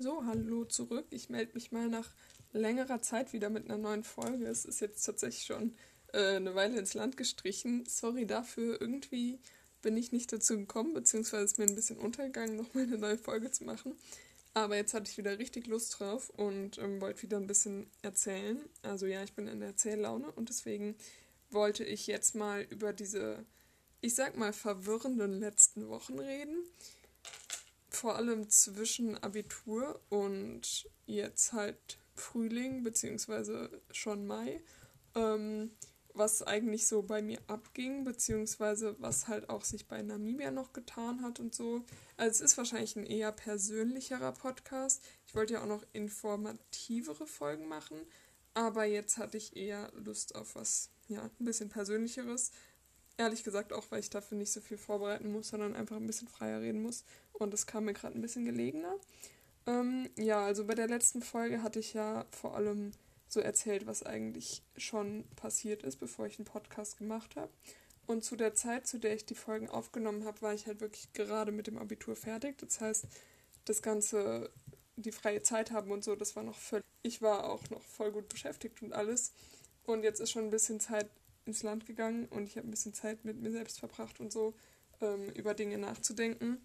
So, hallo zurück. Ich melde mich mal nach längerer Zeit wieder mit einer neuen Folge. Es ist jetzt tatsächlich schon äh, eine Weile ins Land gestrichen. Sorry dafür. Irgendwie bin ich nicht dazu gekommen, beziehungsweise ist mir ein bisschen untergegangen, nochmal eine neue Folge zu machen. Aber jetzt hatte ich wieder richtig Lust drauf und ähm, wollte wieder ein bisschen erzählen. Also ja, ich bin in der Erzähllaune und deswegen wollte ich jetzt mal über diese, ich sag mal, verwirrenden letzten Wochen reden vor allem zwischen Abitur und jetzt halt Frühling beziehungsweise schon Mai, ähm, was eigentlich so bei mir abging, beziehungsweise was halt auch sich bei Namibia noch getan hat und so. Also es ist wahrscheinlich ein eher persönlicherer Podcast. Ich wollte ja auch noch informativere Folgen machen, aber jetzt hatte ich eher Lust auf was, ja, ein bisschen persönlicheres. Ehrlich gesagt auch, weil ich dafür nicht so viel vorbereiten muss, sondern einfach ein bisschen freier reden muss. Und das kam mir gerade ein bisschen gelegener. Ähm, ja, also bei der letzten Folge hatte ich ja vor allem so erzählt, was eigentlich schon passiert ist, bevor ich einen Podcast gemacht habe. Und zu der Zeit, zu der ich die Folgen aufgenommen habe, war ich halt wirklich gerade mit dem Abitur fertig. Das heißt, das Ganze, die freie Zeit haben und so, das war noch völlig. Ich war auch noch voll gut beschäftigt und alles. Und jetzt ist schon ein bisschen Zeit ins Land gegangen und ich habe ein bisschen Zeit mit mir selbst verbracht und so ähm, über Dinge nachzudenken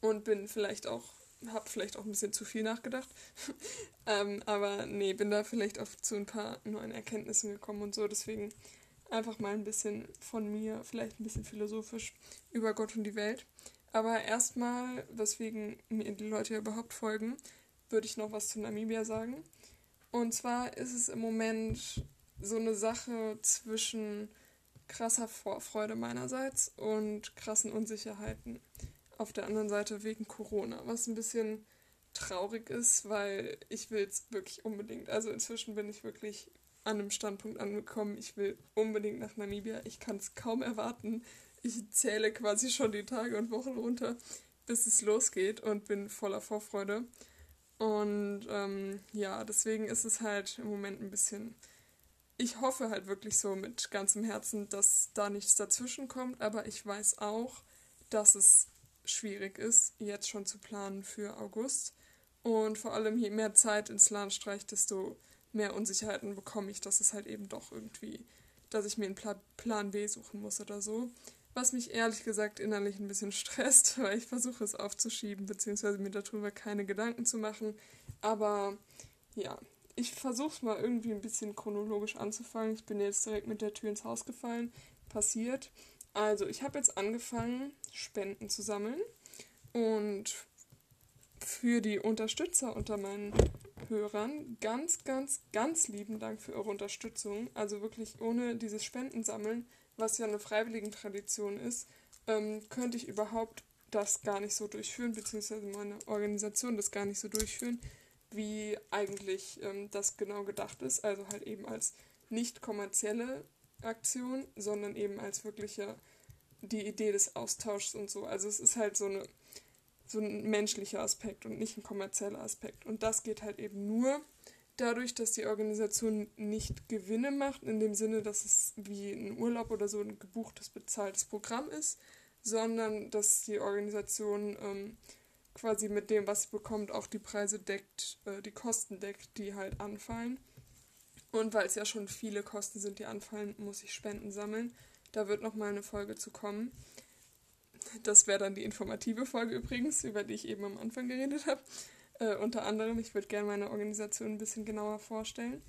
und bin vielleicht auch, habe vielleicht auch ein bisschen zu viel nachgedacht, ähm, aber nee, bin da vielleicht auch zu ein paar neuen Erkenntnissen gekommen und so, deswegen einfach mal ein bisschen von mir, vielleicht ein bisschen philosophisch über Gott und die Welt. Aber erstmal, weswegen mir die Leute überhaupt folgen, würde ich noch was zu Namibia sagen. Und zwar ist es im Moment so eine Sache zwischen krasser Vorfreude meinerseits und krassen Unsicherheiten auf der anderen Seite wegen Corona, was ein bisschen traurig ist, weil ich will es wirklich unbedingt. Also inzwischen bin ich wirklich an einem Standpunkt angekommen, ich will unbedingt nach Namibia. Ich kann es kaum erwarten. Ich zähle quasi schon die Tage und Wochen runter, bis es losgeht und bin voller Vorfreude. Und ähm, ja, deswegen ist es halt im Moment ein bisschen ich hoffe halt wirklich so mit ganzem Herzen, dass da nichts dazwischen kommt, aber ich weiß auch, dass es schwierig ist, jetzt schon zu planen für August. Und vor allem, je mehr Zeit ins Land streicht, desto mehr Unsicherheiten bekomme ich, dass es halt eben doch irgendwie, dass ich mir einen Pla Plan B suchen muss oder so. Was mich ehrlich gesagt innerlich ein bisschen stresst, weil ich versuche es aufzuschieben, beziehungsweise mir darüber keine Gedanken zu machen. Aber ja, ich versuche es mal irgendwie ein bisschen chronologisch anzufangen. Ich bin jetzt direkt mit der Tür ins Haus gefallen. Passiert. Also, ich habe jetzt angefangen, Spenden zu sammeln. Und für die Unterstützer unter meinen Hörern ganz, ganz, ganz lieben Dank für eure Unterstützung. Also wirklich ohne dieses Spendensammeln, was ja eine freiwillige Tradition ist, ähm, könnte ich überhaupt das gar nicht so durchführen, beziehungsweise meine Organisation das gar nicht so durchführen wie eigentlich ähm, das genau gedacht ist. Also halt eben als nicht kommerzielle Aktion, sondern eben als wirkliche die Idee des Austauschs und so. Also es ist halt so eine so ein menschlicher Aspekt und nicht ein kommerzieller Aspekt. Und das geht halt eben nur dadurch, dass die Organisation nicht Gewinne macht, in dem Sinne, dass es wie ein Urlaub oder so ein gebuchtes, bezahltes Programm ist, sondern dass die Organisation ähm, quasi mit dem, was sie bekommt, auch die Preise deckt, äh, die Kosten deckt, die halt anfallen. Und weil es ja schon viele Kosten sind, die anfallen, muss ich Spenden sammeln. Da wird nochmal eine Folge zu kommen. Das wäre dann die informative Folge übrigens, über die ich eben am Anfang geredet habe. Äh, unter anderem, ich würde gerne meine Organisation ein bisschen genauer vorstellen.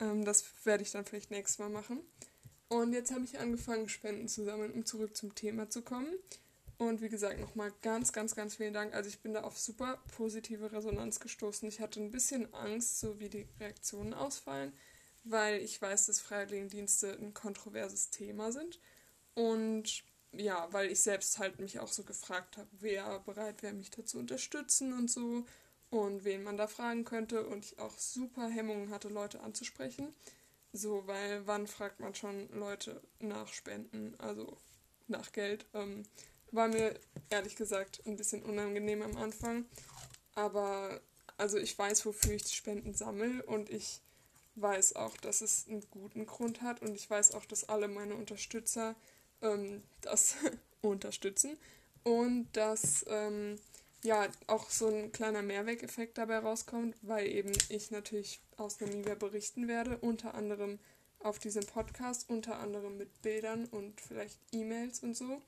Ähm, das werde ich dann vielleicht nächstes Mal machen. Und jetzt habe ich angefangen, Spenden zu sammeln, um zurück zum Thema zu kommen. Und wie gesagt, nochmal ganz, ganz, ganz vielen Dank. Also ich bin da auf super positive Resonanz gestoßen. Ich hatte ein bisschen Angst, so wie die Reaktionen ausfallen, weil ich weiß, dass Freiwilligendienste ein kontroverses Thema sind. Und ja, weil ich selbst halt mich auch so gefragt habe, wer bereit wäre, mich dazu unterstützen und so und wen man da fragen könnte und ich auch super Hemmungen hatte, Leute anzusprechen. So, weil wann fragt man schon Leute nach Spenden, also nach Geld? Ähm, war mir ehrlich gesagt ein bisschen unangenehm am Anfang. Aber also ich weiß, wofür ich die Spenden sammle und ich weiß auch, dass es einen guten Grund hat und ich weiß auch, dass alle meine Unterstützer ähm, das unterstützen und dass ähm, ja, auch so ein kleiner Mehrwegeffekt dabei rauskommt, weil eben ich natürlich aus Namibia berichten werde, unter anderem auf diesem Podcast, unter anderem mit Bildern und vielleicht E-Mails und so.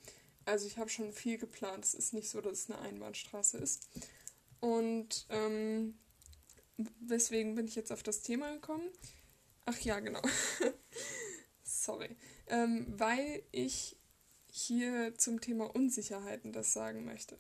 Also ich habe schon viel geplant. Es ist nicht so, dass es eine Einbahnstraße ist. Und ähm, weswegen bin ich jetzt auf das Thema gekommen? Ach ja, genau. Sorry. Ähm, weil ich hier zum Thema Unsicherheiten das sagen möchte.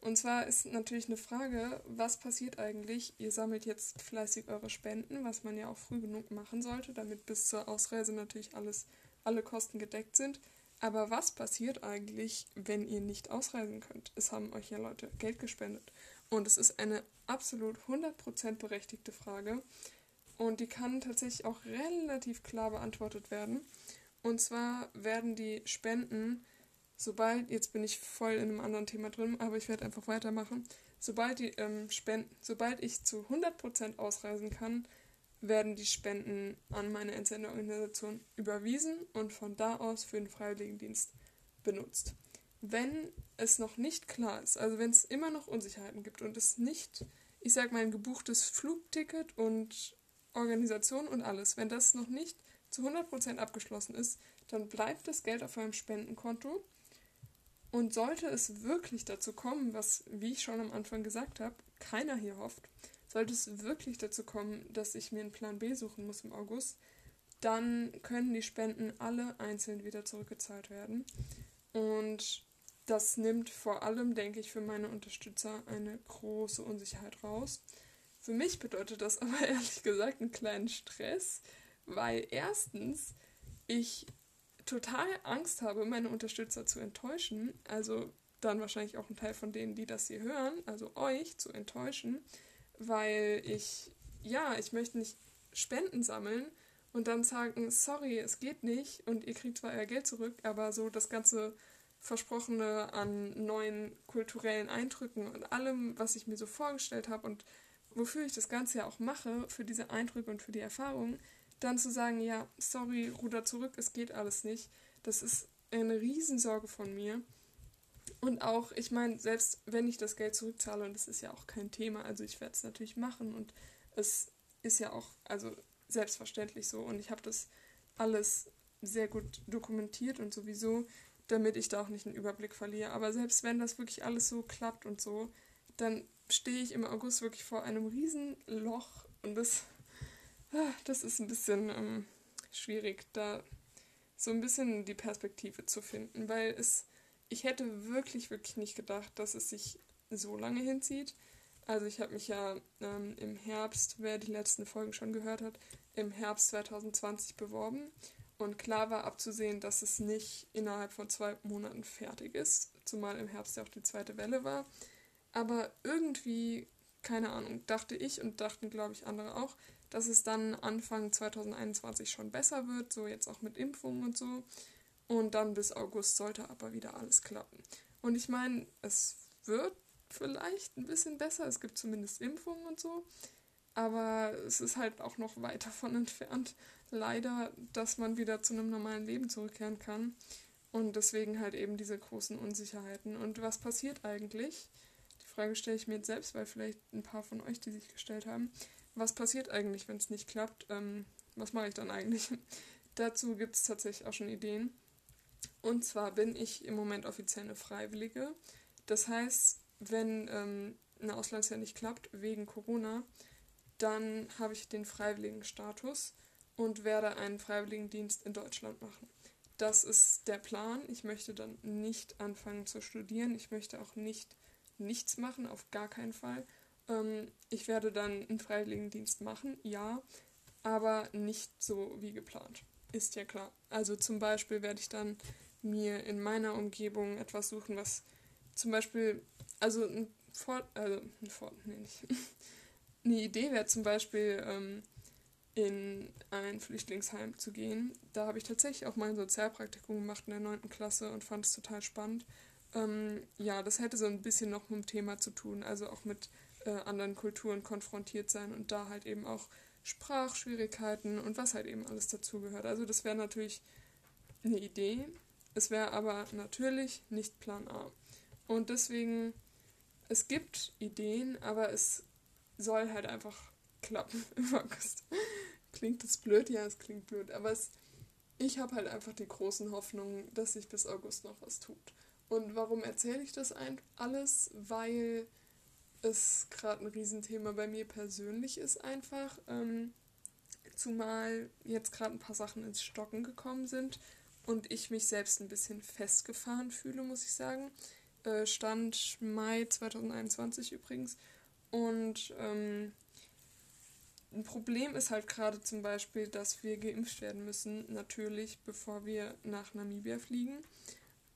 Und zwar ist natürlich eine Frage, was passiert eigentlich? Ihr sammelt jetzt fleißig eure Spenden, was man ja auch früh genug machen sollte, damit bis zur Ausreise natürlich alles, alle Kosten gedeckt sind. Aber was passiert eigentlich, wenn ihr nicht ausreisen könnt? Es haben euch ja Leute Geld gespendet. Und es ist eine absolut 100% berechtigte Frage. Und die kann tatsächlich auch relativ klar beantwortet werden. Und zwar werden die Spenden sobald, jetzt bin ich voll in einem anderen Thema drin, aber ich werde einfach weitermachen. Sobald die ähm, Spenden, sobald ich zu 100% ausreisen kann, werden die Spenden an meine Entsenderorganisation überwiesen und von da aus für den Freiwilligendienst benutzt. Wenn es noch nicht klar ist, also wenn es immer noch Unsicherheiten gibt und es nicht, ich sag mal, ein gebuchtes Flugticket und Organisation und alles, wenn das noch nicht zu 100% abgeschlossen ist, dann bleibt das Geld auf eurem Spendenkonto und sollte es wirklich dazu kommen, was, wie ich schon am Anfang gesagt habe, keiner hier hofft, sollte es wirklich dazu kommen, dass ich mir einen Plan B suchen muss im August, dann können die Spenden alle einzeln wieder zurückgezahlt werden. Und das nimmt vor allem, denke ich, für meine Unterstützer eine große Unsicherheit raus. Für mich bedeutet das aber ehrlich gesagt einen kleinen Stress, weil erstens ich total Angst habe, meine Unterstützer zu enttäuschen, also dann wahrscheinlich auch ein Teil von denen, die das hier hören, also euch zu enttäuschen, weil ich, ja, ich möchte nicht Spenden sammeln und dann sagen, sorry, es geht nicht und ihr kriegt zwar euer Geld zurück, aber so das ganze Versprochene an neuen kulturellen Eindrücken und allem, was ich mir so vorgestellt habe und wofür ich das Ganze ja auch mache, für diese Eindrücke und für die Erfahrungen, dann zu sagen, ja, sorry, ruder zurück, es geht alles nicht, das ist eine Riesensorge von mir. Und auch, ich meine, selbst wenn ich das Geld zurückzahle, und das ist ja auch kein Thema, also ich werde es natürlich machen und es ist ja auch, also selbstverständlich so und ich habe das alles sehr gut dokumentiert und sowieso, damit ich da auch nicht einen Überblick verliere. Aber selbst wenn das wirklich alles so klappt und so, dann stehe ich im August wirklich vor einem riesen Loch und das Ah, das ist ein bisschen ähm, schwierig, da so ein bisschen die Perspektive zu finden, weil es, ich hätte wirklich, wirklich nicht gedacht, dass es sich so lange hinzieht. Also ich habe mich ja ähm, im Herbst, wer die letzten Folgen schon gehört hat, im Herbst 2020 beworben. Und klar war abzusehen, dass es nicht innerhalb von zwei Monaten fertig ist, zumal im Herbst ja auch die zweite Welle war. Aber irgendwie, keine Ahnung, dachte ich und dachten, glaube ich, andere auch, dass es dann Anfang 2021 schon besser wird, so jetzt auch mit Impfungen und so. Und dann bis August sollte aber wieder alles klappen. Und ich meine, es wird vielleicht ein bisschen besser, es gibt zumindest Impfungen und so, aber es ist halt auch noch weit davon entfernt, leider, dass man wieder zu einem normalen Leben zurückkehren kann. Und deswegen halt eben diese großen Unsicherheiten. Und was passiert eigentlich? Die Frage stelle ich mir jetzt selbst, weil vielleicht ein paar von euch die sich gestellt haben was passiert eigentlich, wenn es nicht klappt? Ähm, was mache ich dann eigentlich? Dazu gibt es tatsächlich auch schon Ideen. Und zwar bin ich im Moment offiziell eine Freiwillige. Das heißt, wenn ähm, eine Auslandsjahr nicht klappt wegen Corona, dann habe ich den Freiwilligenstatus und werde einen Freiwilligendienst in Deutschland machen. Das ist der Plan. Ich möchte dann nicht anfangen zu studieren. Ich möchte auch nicht nichts machen, auf gar keinen Fall, ähm, ich werde dann einen Freiwilligendienst machen, ja, aber nicht so wie geplant. Ist ja klar. Also zum Beispiel werde ich dann mir in meiner Umgebung etwas suchen, was zum Beispiel, also ein Fort, also ein Fort, nee, nicht. Eine Idee wäre zum Beispiel, ähm, in ein Flüchtlingsheim zu gehen. Da habe ich tatsächlich auch mal ein Sozialpraktikum gemacht in der 9. Klasse und fand es total spannend. Ähm, ja, das hätte so ein bisschen noch mit dem Thema zu tun, also auch mit äh, anderen Kulturen konfrontiert sein und da halt eben auch Sprachschwierigkeiten und was halt eben alles dazugehört. Also das wäre natürlich eine Idee, es wäre aber natürlich nicht Plan A. Und deswegen es gibt Ideen, aber es soll halt einfach klappen im August. klingt das blöd? Ja, es klingt blöd, aber es, ich habe halt einfach die großen Hoffnungen, dass sich bis August noch was tut. Und warum erzähle ich das alles? Weil es gerade ein Riesenthema bei mir persönlich ist einfach. Ähm, zumal jetzt gerade ein paar Sachen ins Stocken gekommen sind und ich mich selbst ein bisschen festgefahren fühle, muss ich sagen. Äh, Stand Mai 2021 übrigens. Und ähm, ein Problem ist halt gerade zum Beispiel, dass wir geimpft werden müssen, natürlich, bevor wir nach Namibia fliegen.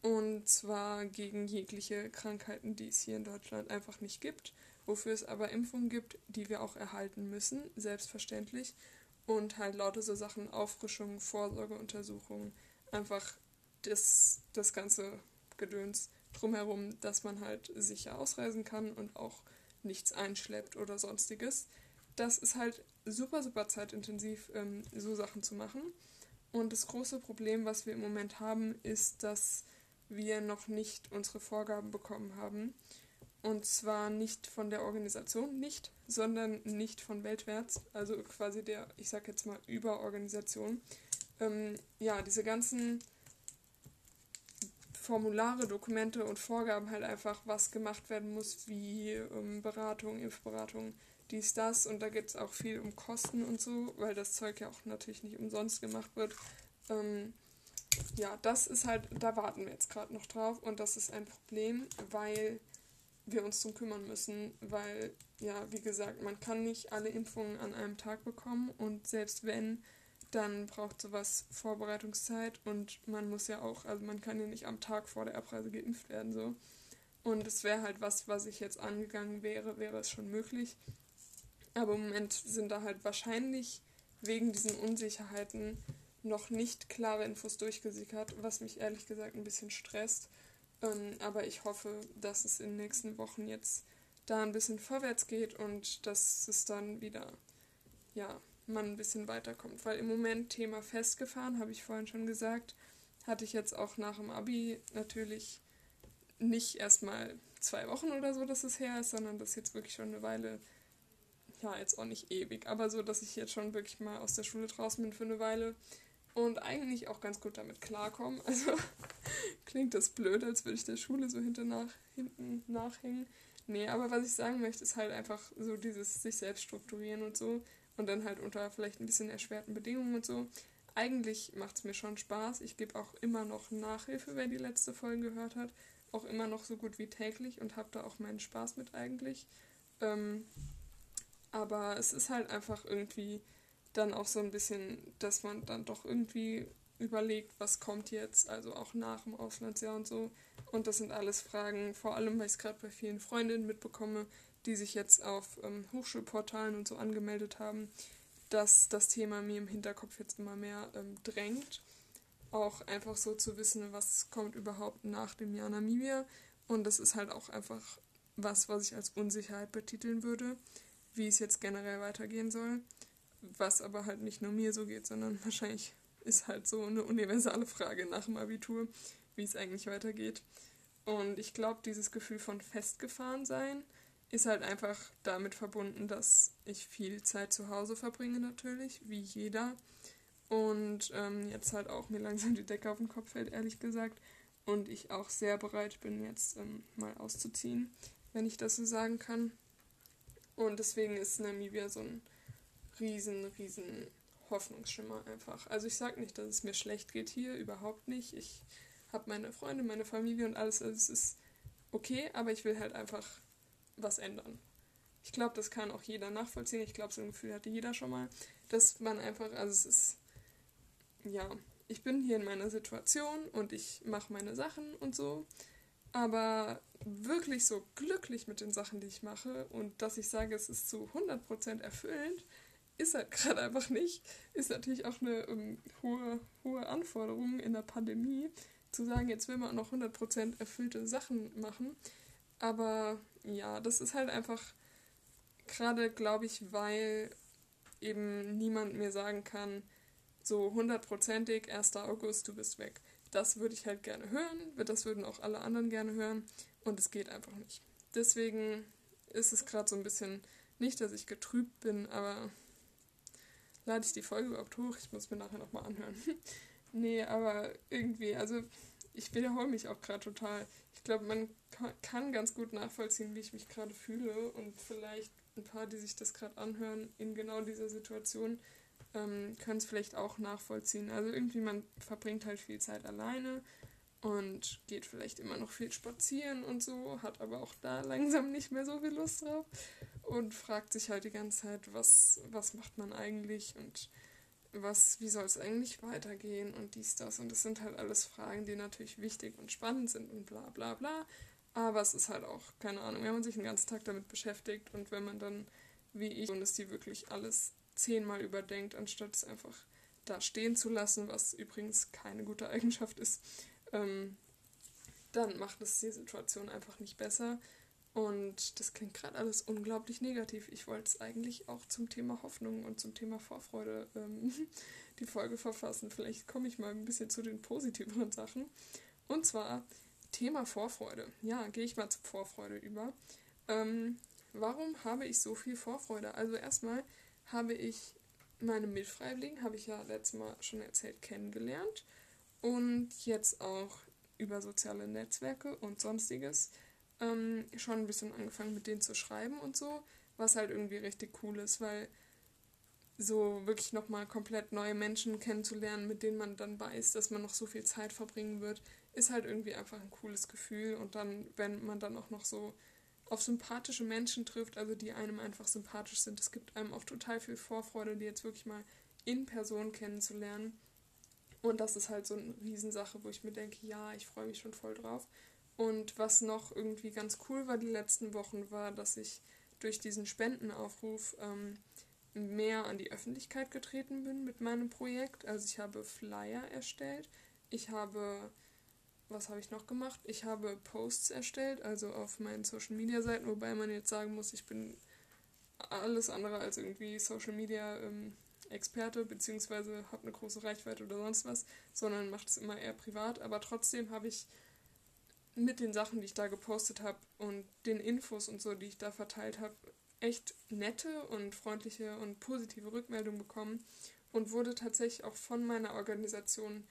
Und zwar gegen jegliche Krankheiten, die es hier in Deutschland einfach nicht gibt, wofür es aber Impfungen gibt, die wir auch erhalten müssen, selbstverständlich. Und halt lauter so Sachen, Auffrischungen, Vorsorgeuntersuchungen, einfach das, das ganze Gedöns drumherum, dass man halt sicher ausreisen kann und auch nichts einschleppt oder sonstiges. Das ist halt super, super zeitintensiv, ähm, so Sachen zu machen. Und das große Problem, was wir im Moment haben, ist, dass wir noch nicht unsere Vorgaben bekommen haben. Und zwar nicht von der Organisation, nicht, sondern nicht von weltwärts, also quasi der, ich sag jetzt mal, Überorganisation. Ähm, ja, diese ganzen Formulare, Dokumente und Vorgaben halt einfach, was gemacht werden muss, wie ähm, Beratung, Impfberatung, dies, das. Und da geht es auch viel um Kosten und so, weil das Zeug ja auch natürlich nicht umsonst gemacht wird. Ähm, ja, das ist halt, da warten wir jetzt gerade noch drauf und das ist ein Problem, weil wir uns drum kümmern müssen, weil, ja, wie gesagt, man kann nicht alle Impfungen an einem Tag bekommen und selbst wenn, dann braucht sowas Vorbereitungszeit und man muss ja auch, also man kann ja nicht am Tag vor der Abreise geimpft werden, so. Und es wäre halt was, was ich jetzt angegangen wäre, wäre es schon möglich. Aber im Moment sind da halt wahrscheinlich wegen diesen Unsicherheiten noch nicht klare Infos durchgesickert, was mich ehrlich gesagt ein bisschen stresst. Ähm, aber ich hoffe, dass es in den nächsten Wochen jetzt da ein bisschen vorwärts geht und dass es dann wieder, ja, man ein bisschen weiterkommt. Weil im Moment Thema festgefahren, habe ich vorhin schon gesagt, hatte ich jetzt auch nach dem Abi natürlich nicht erstmal zwei Wochen oder so, dass es her ist, sondern das jetzt wirklich schon eine Weile, ja, jetzt auch nicht ewig, aber so, dass ich jetzt schon wirklich mal aus der Schule draußen bin für eine Weile und eigentlich auch ganz gut damit klarkommen. Also klingt das blöd, als würde ich der Schule so hinten, nach, hinten nachhängen. Nee, aber was ich sagen möchte, ist halt einfach so dieses sich selbst strukturieren und so und dann halt unter vielleicht ein bisschen erschwerten Bedingungen und so. Eigentlich macht es mir schon Spaß. Ich gebe auch immer noch Nachhilfe, wer die letzte Folge gehört hat. Auch immer noch so gut wie täglich und habe da auch meinen Spaß mit eigentlich. Ähm, aber es ist halt einfach irgendwie dann auch so ein bisschen, dass man dann doch irgendwie überlegt, was kommt jetzt, also auch nach dem Auslandsjahr und so. Und das sind alles Fragen, vor allem weil ich es gerade bei vielen Freundinnen mitbekomme, die sich jetzt auf ähm, Hochschulportalen und so angemeldet haben, dass das Thema mir im Hinterkopf jetzt immer mehr ähm, drängt. Auch einfach so zu wissen, was kommt überhaupt nach dem Jahr Namibia. Und das ist halt auch einfach was, was ich als Unsicherheit betiteln würde, wie es jetzt generell weitergehen soll was aber halt nicht nur mir so geht, sondern wahrscheinlich ist halt so eine universale Frage nach dem Abitur, wie es eigentlich weitergeht. Und ich glaube, dieses Gefühl von festgefahren sein ist halt einfach damit verbunden, dass ich viel Zeit zu Hause verbringe natürlich, wie jeder. Und ähm, jetzt halt auch mir langsam die Decke auf den Kopf fällt, ehrlich gesagt. Und ich auch sehr bereit bin, jetzt ähm, mal auszuziehen, wenn ich das so sagen kann. Und deswegen ist Namibia so ein riesen, riesen Hoffnungsschimmer einfach. Also ich sage nicht, dass es mir schlecht geht hier, überhaupt nicht. Ich habe meine Freunde, meine Familie und alles, also es ist okay, aber ich will halt einfach was ändern. Ich glaube, das kann auch jeder nachvollziehen. Ich glaube, so ein Gefühl hatte jeder schon mal, dass man einfach, also es ist, ja, ich bin hier in meiner Situation und ich mache meine Sachen und so, aber wirklich so glücklich mit den Sachen, die ich mache und dass ich sage, es ist zu 100% erfüllend, ist halt gerade einfach nicht. Ist natürlich auch eine ähm, hohe, hohe Anforderung in der Pandemie, zu sagen, jetzt will man noch 100% erfüllte Sachen machen. Aber ja, das ist halt einfach gerade, glaube ich, weil eben niemand mir sagen kann, so hundertprozentig 1. August, du bist weg. Das würde ich halt gerne hören, das würden auch alle anderen gerne hören und es geht einfach nicht. deswegen ist es gerade so ein bisschen, nicht, dass ich getrübt bin, aber lade ich die Folge überhaupt hoch? Ich muss mir nachher nochmal anhören. nee, aber irgendwie, also ich wiederhole mich auch gerade total. Ich glaube, man kann ganz gut nachvollziehen, wie ich mich gerade fühle und vielleicht ein paar, die sich das gerade anhören, in genau dieser Situation, ähm, können es vielleicht auch nachvollziehen. Also irgendwie, man verbringt halt viel Zeit alleine und geht vielleicht immer noch viel spazieren und so, hat aber auch da langsam nicht mehr so viel Lust drauf und fragt sich halt die ganze Zeit, was, was macht man eigentlich und was, wie soll es eigentlich weitergehen und dies, das. Und das sind halt alles Fragen, die natürlich wichtig und spannend sind und bla bla bla. Aber es ist halt auch, keine Ahnung, wenn man sich den ganzen Tag damit beschäftigt und wenn man dann, wie ich, und es die wirklich alles zehnmal überdenkt, anstatt es einfach da stehen zu lassen, was übrigens keine gute Eigenschaft ist, ähm, dann macht es die Situation einfach nicht besser. Und das klingt gerade alles unglaublich negativ. Ich wollte es eigentlich auch zum Thema Hoffnung und zum Thema Vorfreude ähm, die Folge verfassen. Vielleicht komme ich mal ein bisschen zu den positiveren Sachen. Und zwar Thema Vorfreude. Ja, gehe ich mal zur Vorfreude über. Ähm, warum habe ich so viel Vorfreude? Also erstmal habe ich meine Mitfreiwilligen, habe ich ja letztes Mal schon erzählt, kennengelernt. Und jetzt auch über soziale Netzwerke und sonstiges ähm, schon ein bisschen angefangen mit denen zu schreiben und so, was halt irgendwie richtig cool ist, weil so wirklich nochmal komplett neue Menschen kennenzulernen, mit denen man dann weiß, dass man noch so viel Zeit verbringen wird, ist halt irgendwie einfach ein cooles Gefühl. Und dann, wenn man dann auch noch so auf sympathische Menschen trifft, also die einem einfach sympathisch sind, es gibt einem auch total viel Vorfreude, die jetzt wirklich mal in Person kennenzulernen. Und das ist halt so eine Riesensache, wo ich mir denke, ja, ich freue mich schon voll drauf. Und was noch irgendwie ganz cool war die letzten Wochen, war, dass ich durch diesen Spendenaufruf ähm, mehr an die Öffentlichkeit getreten bin mit meinem Projekt. Also ich habe Flyer erstellt, ich habe was habe ich noch gemacht? Ich habe Posts erstellt, also auf meinen Social Media Seiten, wobei man jetzt sagen muss, ich bin alles andere als irgendwie Social Media ähm, beziehungsweise habe eine große Reichweite oder sonst was, sondern mache es immer eher privat. Aber trotzdem habe ich mit den Sachen, die ich da gepostet habe und den Infos und so, die ich da verteilt habe, echt nette und freundliche und positive Rückmeldungen bekommen und wurde tatsächlich auch von meiner Organisation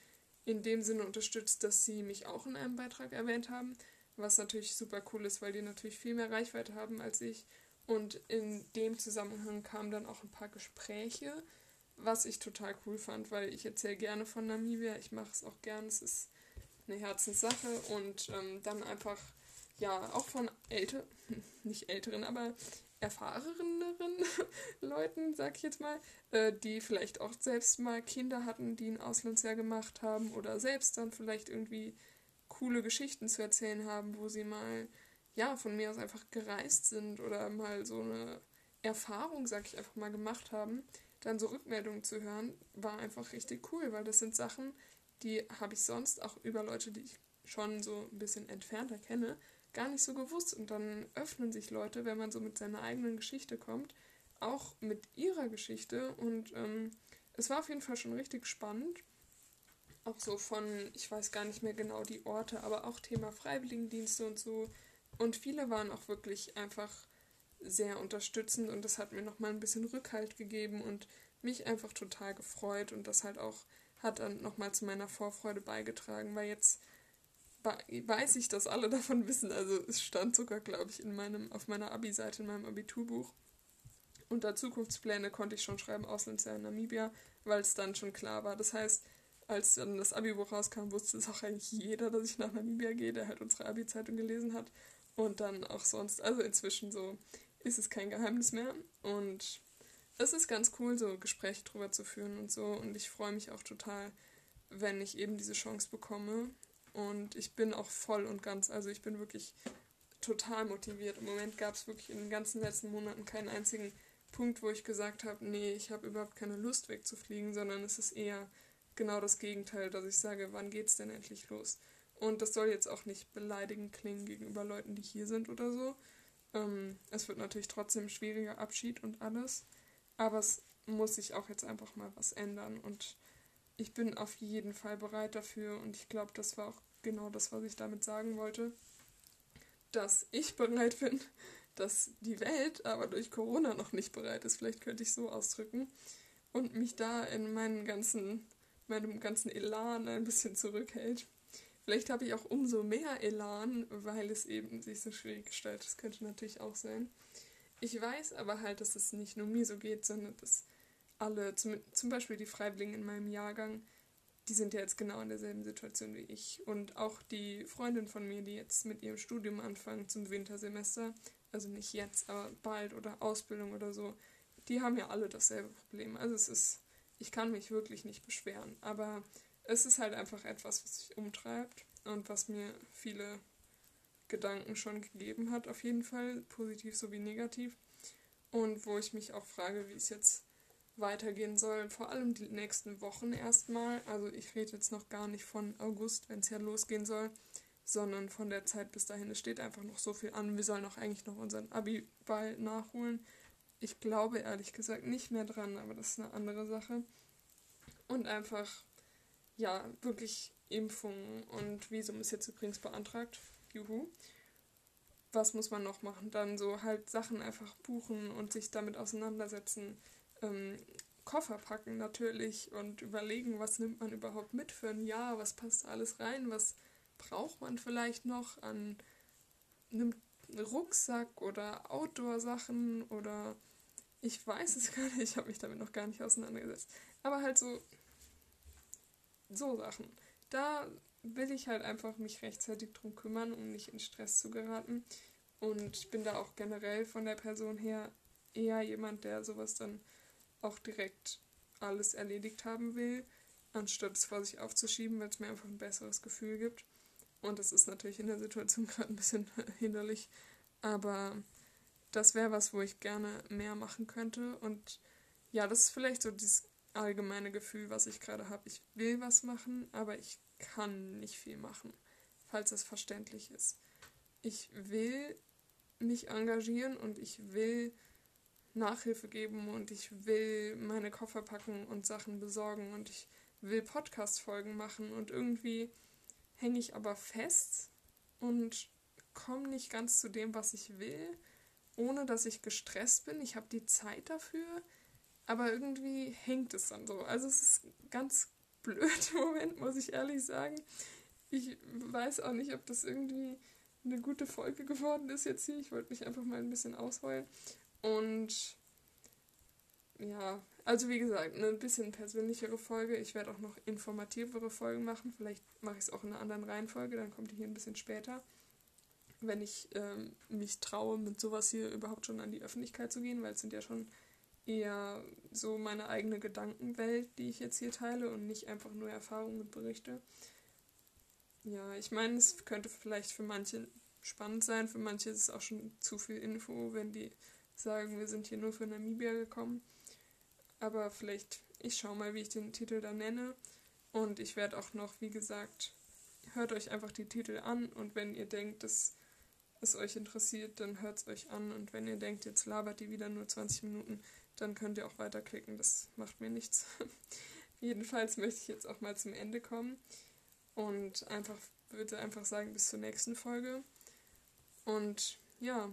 in dem Sinne unterstützt, dass sie mich auch in einem Beitrag erwähnt haben, was natürlich super cool ist, weil die natürlich viel mehr Reichweite haben als ich. Und in dem Zusammenhang kamen dann auch ein paar Gespräche, was ich total cool fand, weil ich erzähle gerne von Namibia, ich mache es auch gerne, es ist eine Herzenssache und ähm, dann einfach, ja, auch von älteren, nicht älteren, aber erfahreneren Leuten, sag ich jetzt mal, äh, die vielleicht auch selbst mal Kinder hatten, die ein Auslandsjahr gemacht haben oder selbst dann vielleicht irgendwie coole Geschichten zu erzählen haben, wo sie mal, ja, von mir aus einfach gereist sind oder mal so eine Erfahrung, sag ich einfach mal, gemacht haben, dann so Rückmeldungen zu hören, war einfach richtig cool, weil das sind Sachen, die habe ich sonst auch über Leute, die ich schon so ein bisschen entfernter kenne, gar nicht so gewusst. Und dann öffnen sich Leute, wenn man so mit seiner eigenen Geschichte kommt, auch mit ihrer Geschichte. Und ähm, es war auf jeden Fall schon richtig spannend. Auch so von, ich weiß gar nicht mehr genau die Orte, aber auch Thema Freiwilligendienste und so. Und viele waren auch wirklich einfach sehr unterstützend und das hat mir nochmal ein bisschen Rückhalt gegeben und mich einfach total gefreut und das halt auch hat dann nochmal zu meiner Vorfreude beigetragen, weil jetzt weiß ich, dass alle davon wissen. Also es stand sogar, glaube ich, in meinem, auf meiner Abi-Seite, in meinem Abiturbuch. Unter Zukunftspläne konnte ich schon schreiben, Auslandsjahr in Namibia, weil es dann schon klar war. Das heißt, als dann das Abi-Buch rauskam, wusste es auch eigentlich jeder, dass ich nach Namibia gehe, der halt unsere Abi-Zeitung gelesen hat. Und dann auch sonst, also inzwischen so, ist es kein Geheimnis mehr. Und es ist ganz cool, so Gespräche drüber zu führen und so. Und ich freue mich auch total, wenn ich eben diese Chance bekomme. Und ich bin auch voll und ganz, also ich bin wirklich total motiviert. Im Moment gab es wirklich in den ganzen letzten Monaten keinen einzigen Punkt, wo ich gesagt habe, nee, ich habe überhaupt keine Lust wegzufliegen, sondern es ist eher genau das Gegenteil, dass ich sage, wann geht's denn endlich los? Und das soll jetzt auch nicht beleidigend klingen gegenüber Leuten, die hier sind oder so. Ähm, es wird natürlich trotzdem schwieriger Abschied und alles. Aber es muss sich auch jetzt einfach mal was ändern. Und ich bin auf jeden Fall bereit dafür. Und ich glaube, das war auch genau das, was ich damit sagen wollte. dass ich bereit bin, dass die Welt aber durch Corona noch nicht bereit ist. Vielleicht könnte ich so ausdrücken. Und mich da in meinen ganzen, meinem ganzen Elan ein bisschen zurückhält. Vielleicht habe ich auch umso mehr Elan, weil es eben sich so schwierig gestaltet. Das könnte natürlich auch sein. Ich weiß aber halt, dass es nicht nur mir so geht, sondern dass alle, zum, zum Beispiel die Freiwilligen in meinem Jahrgang, die sind ja jetzt genau in derselben Situation wie ich. Und auch die Freundin von mir, die jetzt mit ihrem Studium anfangen zum Wintersemester, also nicht jetzt, aber bald oder Ausbildung oder so, die haben ja alle dasselbe Problem. Also es ist, ich kann mich wirklich nicht beschweren, aber es ist halt einfach etwas, was sich umtreibt und was mir viele Gedanken schon gegeben hat, auf jeden Fall, positiv sowie negativ. Und wo ich mich auch frage, wie es jetzt weitergehen soll, vor allem die nächsten Wochen erstmal. Also ich rede jetzt noch gar nicht von August, wenn es ja losgehen soll, sondern von der Zeit bis dahin. Es steht einfach noch so viel an. Wir sollen auch eigentlich noch unseren Abi-Ball nachholen. Ich glaube ehrlich gesagt nicht mehr dran, aber das ist eine andere Sache. Und einfach, ja, wirklich Impfungen und Visum ist jetzt übrigens beantragt. Juhu. Was muss man noch machen? Dann so halt Sachen einfach buchen und sich damit auseinandersetzen ähm, Koffer packen natürlich und überlegen, was nimmt man überhaupt mit für ein Jahr, was passt alles rein, was braucht man vielleicht noch an einem Rucksack oder Outdoor-Sachen oder ich weiß es gar nicht, ich habe mich damit noch gar nicht auseinandergesetzt. Aber halt so, so Sachen. Da will ich halt einfach mich rechtzeitig drum kümmern, um nicht in Stress zu geraten. Und ich bin da auch generell von der Person her eher jemand, der sowas dann auch direkt alles erledigt haben will, anstatt es vor sich aufzuschieben, weil es mir einfach ein besseres Gefühl gibt. Und das ist natürlich in der Situation gerade ein bisschen hinderlich. Aber das wäre was, wo ich gerne mehr machen könnte. Und ja, das ist vielleicht so dieses allgemeine Gefühl, was ich gerade habe. Ich will was machen, aber ich kann nicht viel machen, falls es verständlich ist. Ich will mich engagieren und ich will Nachhilfe geben und ich will meine Koffer packen und Sachen besorgen und ich will Podcast-Folgen machen und irgendwie hänge ich aber fest und komme nicht ganz zu dem, was ich will, ohne dass ich gestresst bin. Ich habe die Zeit dafür, aber irgendwie hängt es dann so. Also es ist ganz blöd im Moment, muss ich ehrlich sagen. Ich weiß auch nicht, ob das irgendwie eine gute Folge geworden ist jetzt hier. Ich wollte mich einfach mal ein bisschen ausheulen. Und ja, also wie gesagt, eine bisschen persönlichere Folge. Ich werde auch noch informativere Folgen machen. Vielleicht mache ich es auch in einer anderen Reihenfolge, dann kommt die hier ein bisschen später. Wenn ich ähm, mich traue, mit sowas hier überhaupt schon an die Öffentlichkeit zu gehen, weil es sind ja schon eher so meine eigene Gedankenwelt, die ich jetzt hier teile und nicht einfach nur Erfahrungen und Berichte. Ja, ich meine, es könnte vielleicht für manche spannend sein, für manche ist es auch schon zu viel Info, wenn die sagen, wir sind hier nur für Namibia gekommen. Aber vielleicht, ich schaue mal, wie ich den Titel da nenne. Und ich werde auch noch, wie gesagt, hört euch einfach die Titel an und wenn ihr denkt, dass es euch interessiert, dann hört es euch an. Und wenn ihr denkt, jetzt labert die wieder nur 20 Minuten, dann könnt ihr auch weiterklicken. Das macht mir nichts. Jedenfalls möchte ich jetzt auch mal zum Ende kommen und einfach würde einfach sagen, bis zur nächsten Folge. Und ja,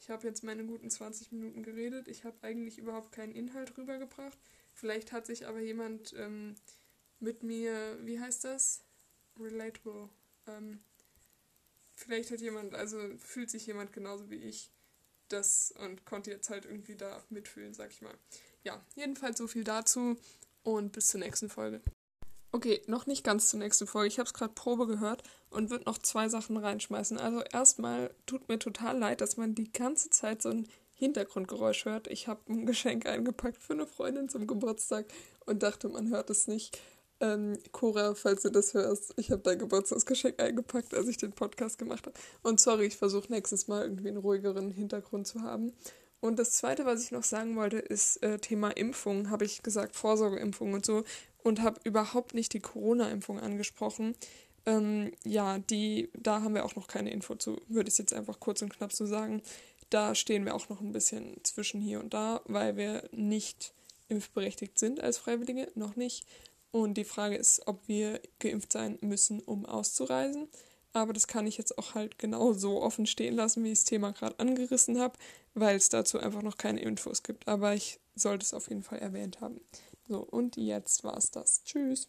ich habe jetzt meine guten 20 Minuten geredet. Ich habe eigentlich überhaupt keinen Inhalt rübergebracht. Vielleicht hat sich aber jemand ähm, mit mir, wie heißt das? Relatable. Ähm, vielleicht hat jemand, also fühlt sich jemand genauso wie ich das und konnte jetzt halt irgendwie da mitfühlen, sag ich mal. Ja, jedenfalls so viel dazu und bis zur nächsten Folge. Okay, noch nicht ganz zur nächsten Folge. Ich habe es gerade Probe gehört und würde noch zwei Sachen reinschmeißen. Also erstmal tut mir total leid, dass man die ganze Zeit so ein Hintergrundgeräusch hört. Ich habe ein Geschenk eingepackt für eine Freundin zum Geburtstag und dachte, man hört es nicht. Ähm, Cora, falls du das hörst, ich habe dein Geburtstagsgeschenk eingepackt, als ich den Podcast gemacht habe. Und sorry, ich versuche nächstes Mal irgendwie einen ruhigeren Hintergrund zu haben. Und das Zweite, was ich noch sagen wollte, ist äh, Thema Impfung. Habe ich gesagt, Vorsorgeimpfung und so und habe überhaupt nicht die Corona-Impfung angesprochen. Ähm, ja, die, da haben wir auch noch keine Info zu, würde ich jetzt einfach kurz und knapp so sagen. Da stehen wir auch noch ein bisschen zwischen hier und da, weil wir nicht impfberechtigt sind als Freiwillige, noch nicht. Und die Frage ist, ob wir geimpft sein müssen, um auszureisen. Aber das kann ich jetzt auch halt genau so offen stehen lassen, wie ich das Thema gerade angerissen habe, weil es dazu einfach noch keine Infos gibt. Aber ich sollte es auf jeden Fall erwähnt haben. So, und jetzt war es das. Tschüss.